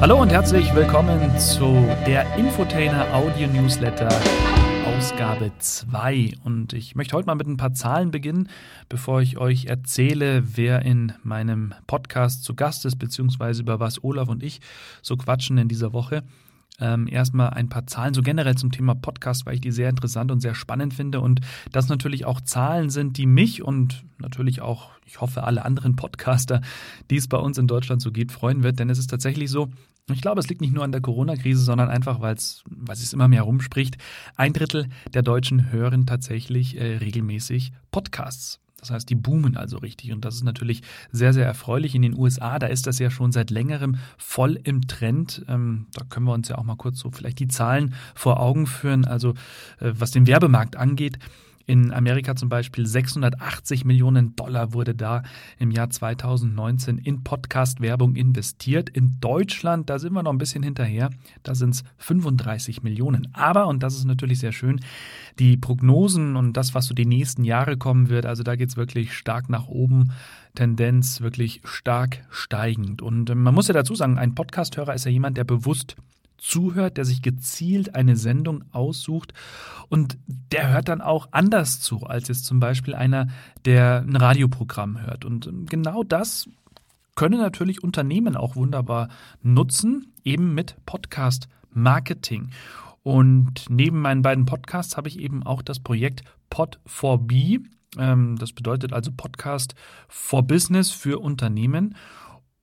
Hallo und herzlich willkommen zu der Infotainer Audio Newsletter Ausgabe 2. Und ich möchte heute mal mit ein paar Zahlen beginnen, bevor ich euch erzähle, wer in meinem Podcast zu Gast ist, beziehungsweise über was Olaf und ich so quatschen in dieser Woche. Ähm, erstmal ein paar Zahlen so generell zum Thema Podcast, weil ich die sehr interessant und sehr spannend finde und das natürlich auch Zahlen sind, die mich und natürlich auch, ich hoffe, alle anderen Podcaster, die es bei uns in Deutschland so gibt, freuen wird. Denn es ist tatsächlich so, ich glaube, es liegt nicht nur an der Corona-Krise, sondern einfach, weil es, es immer mehr rumspricht. Ein Drittel der Deutschen hören tatsächlich äh, regelmäßig Podcasts. Das heißt, die boomen also richtig. Und das ist natürlich sehr, sehr erfreulich. In den USA, da ist das ja schon seit längerem voll im Trend. Ähm, da können wir uns ja auch mal kurz so vielleicht die Zahlen vor Augen führen. Also äh, was den Werbemarkt angeht, in Amerika zum Beispiel 680 Millionen Dollar wurde da im Jahr 2019 in Podcast-Werbung investiert. In Deutschland, da sind wir noch ein bisschen hinterher, da sind es 35 Millionen. Aber, und das ist natürlich sehr schön, die Prognosen und das, was so die nächsten Jahre kommen wird, also da geht es wirklich stark nach oben. Tendenz wirklich stark steigend. Und man muss ja dazu sagen, ein Podcasthörer ist ja jemand, der bewusst zuhört, der sich gezielt eine Sendung aussucht und der hört dann auch anders zu, als jetzt zum Beispiel einer, der ein Radioprogramm hört. Und genau das können natürlich Unternehmen auch wunderbar nutzen, eben mit Podcast-Marketing. Und neben meinen beiden Podcasts habe ich eben auch das Projekt Pod4B. Ähm, das bedeutet also Podcast for Business für Unternehmen.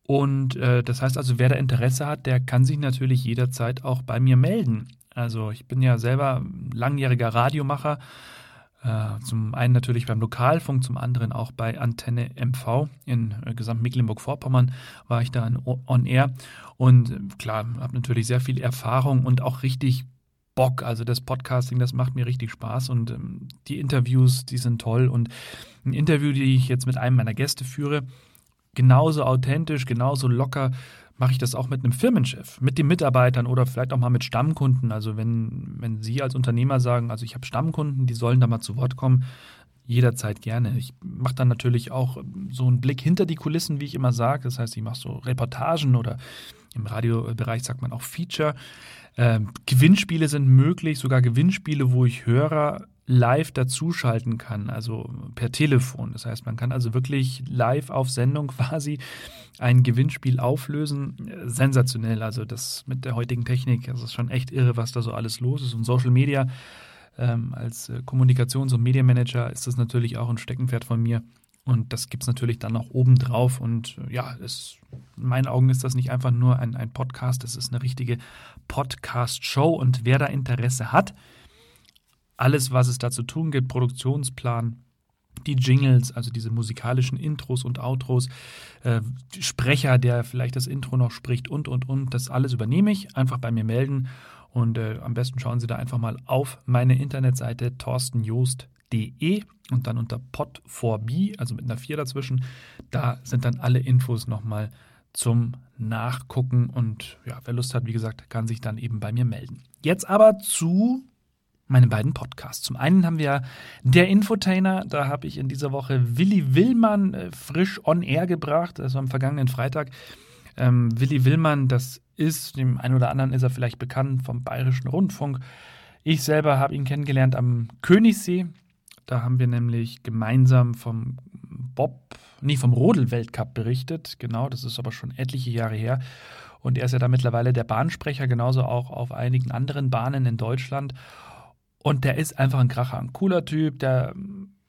Und äh, das heißt also, wer da Interesse hat, der kann sich natürlich jederzeit auch bei mir melden. Also ich bin ja selber langjähriger Radiomacher. Äh, zum einen natürlich beim Lokalfunk, zum anderen auch bei Antenne MV in äh, Gesamt Mecklenburg-Vorpommern war ich da on air. Und äh, klar, habe natürlich sehr viel Erfahrung und auch richtig Bock. Also das Podcasting, das macht mir richtig Spaß und ähm, die Interviews, die sind toll. Und ein Interview, die ich jetzt mit einem meiner Gäste führe, genauso authentisch, genauso locker mache ich das auch mit einem Firmenchef, mit den Mitarbeitern oder vielleicht auch mal mit Stammkunden. Also wenn, wenn Sie als Unternehmer sagen, also ich habe Stammkunden, die sollen da mal zu Wort kommen, jederzeit gerne. Ich mache dann natürlich auch so einen Blick hinter die Kulissen, wie ich immer sage. Das heißt, ich mache so Reportagen oder im Radiobereich sagt man auch Feature. Ähm, Gewinnspiele sind möglich, sogar Gewinnspiele, wo ich Hörer live dazuschalten kann, also per Telefon. Das heißt, man kann also wirklich live auf Sendung quasi ein Gewinnspiel auflösen. Sensationell, also das mit der heutigen Technik, das ist schon echt irre, was da so alles los ist. Und Social Media ähm, als äh, Kommunikations- und Medienmanager ist das natürlich auch ein Steckenpferd von mir. Und das gibt es natürlich dann noch oben drauf. Und äh, ja, es, in meinen Augen ist das nicht einfach nur ein, ein Podcast, es ist eine richtige Podcast-Show. Und wer da Interesse hat, alles, was es da zu tun gibt, Produktionsplan, die Jingles, also diese musikalischen Intros und Outros, äh, Sprecher, der vielleicht das Intro noch spricht und, und, und, das alles übernehme ich. Einfach bei mir melden und äh, am besten schauen Sie da einfach mal auf meine Internetseite torstenjoost.de und dann unter pod4b, also mit einer 4 dazwischen, da sind dann alle Infos nochmal zum Nachgucken und ja, wer Lust hat, wie gesagt, kann sich dann eben bei mir melden. Jetzt aber zu meine beiden Podcasts. Zum einen haben wir der Infotainer, da habe ich in dieser Woche Willi Willmann äh, frisch on air gebracht, war am vergangenen Freitag. Ähm, Willi Willmann, das ist, dem einen oder anderen ist er vielleicht bekannt vom Bayerischen Rundfunk. Ich selber habe ihn kennengelernt am Königssee. Da haben wir nämlich gemeinsam vom Bob, nee, vom Rodel-Weltcup berichtet. Genau, das ist aber schon etliche Jahre her. Und er ist ja da mittlerweile der Bahnsprecher, genauso auch auf einigen anderen Bahnen in Deutschland. Und der ist einfach ein Kracher, ein cooler Typ, der,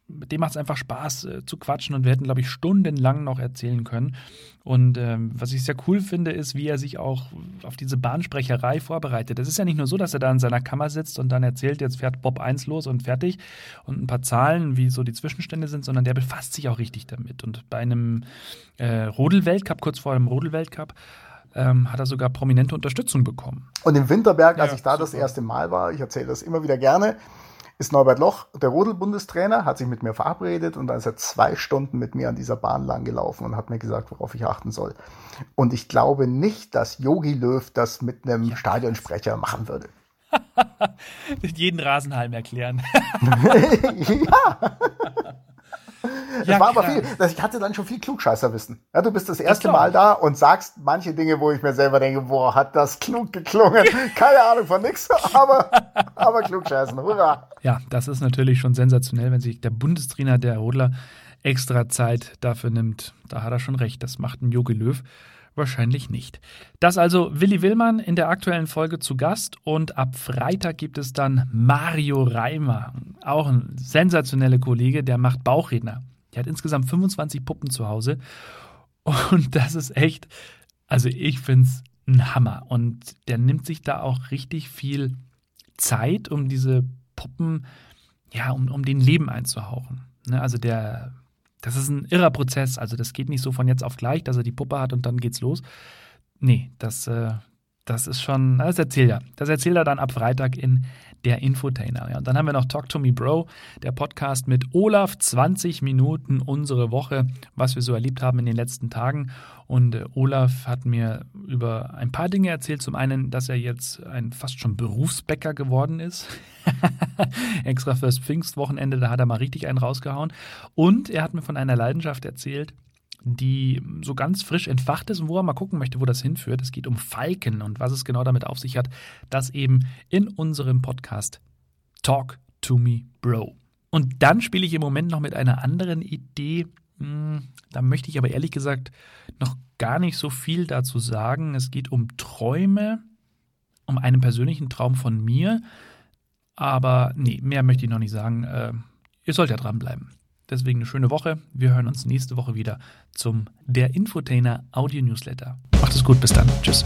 mit dem macht es einfach Spaß äh, zu quatschen und wir hätten, glaube ich, stundenlang noch erzählen können. Und ähm, was ich sehr cool finde, ist, wie er sich auch auf diese Bahnsprecherei vorbereitet. Es ist ja nicht nur so, dass er da in seiner Kammer sitzt und dann erzählt, jetzt fährt Bob 1 los und fertig und ein paar Zahlen, wie so die Zwischenstände sind, sondern der befasst sich auch richtig damit. Und bei einem äh, Rodel-Weltcup, kurz vor dem Rodel-Weltcup, ähm, hat er sogar prominente Unterstützung bekommen. Und im Winterberg, als ja, ich da super. das erste Mal war, ich erzähle das immer wieder gerne, ist Norbert Loch, der Rodel-Bundestrainer, hat sich mit mir verabredet und dann ist er zwei Stunden mit mir an dieser Bahn lang gelaufen und hat mir gesagt, worauf ich achten soll. Und ich glaube nicht, dass Yogi Löw das mit einem ja. Stadionsprecher machen würde. jeden Rasenhalm erklären. ja. Ja, war aber viel, ich hatte dann schon viel Klugscheißerwissen. Ja, du bist das erste Mal da und sagst manche Dinge, wo ich mir selber denke, boah, hat das klug geklungen. Keine Ahnung von nix, aber, aber klugscheißen, hurra. Ja, das ist natürlich schon sensationell, wenn sich der Bundestrainer der Rodler extra Zeit dafür nimmt. Da hat er schon recht, das macht ein Jogi Löw wahrscheinlich nicht. Das also Willi Willmann in der aktuellen Folge zu Gast und ab Freitag gibt es dann Mario Reimer, auch ein sensationeller Kollege, der macht Bauchredner. Der hat insgesamt 25 Puppen zu Hause und das ist echt, also ich finde es ein Hammer und der nimmt sich da auch richtig viel Zeit, um diese Puppen, ja, um, um den Leben einzuhauchen. Ne, also der das ist ein irrer Prozess. Also das geht nicht so von jetzt auf gleich, dass er die Puppe hat und dann geht's los. Nee, das, äh, das ist schon, das erzählt er. Das erzählt er dann ab Freitag in der Infotainer. Ja, und dann haben wir noch Talk to Me Bro, der Podcast mit Olaf, 20 Minuten unsere Woche, was wir so erlebt haben in den letzten Tagen. Und äh, Olaf hat mir über ein paar Dinge erzählt. Zum einen, dass er jetzt ein fast schon Berufsbäcker geworden ist. Extra fürs Pfingstwochenende, da hat er mal richtig einen rausgehauen. Und er hat mir von einer Leidenschaft erzählt, die so ganz frisch entfacht ist und wo er mal gucken möchte, wo das hinführt. Es geht um Falken und was es genau damit auf sich hat, das eben in unserem Podcast Talk to Me Bro. Und dann spiele ich im Moment noch mit einer anderen Idee. Hm, da möchte ich aber ehrlich gesagt noch gar nicht so viel dazu sagen. Es geht um Träume, um einen persönlichen Traum von mir. Aber nee, mehr möchte ich noch nicht sagen. Äh, ihr sollt ja dranbleiben. Deswegen eine schöne Woche. Wir hören uns nächste Woche wieder zum Der Infotainer Audio Newsletter. Macht es gut, bis dann. Tschüss.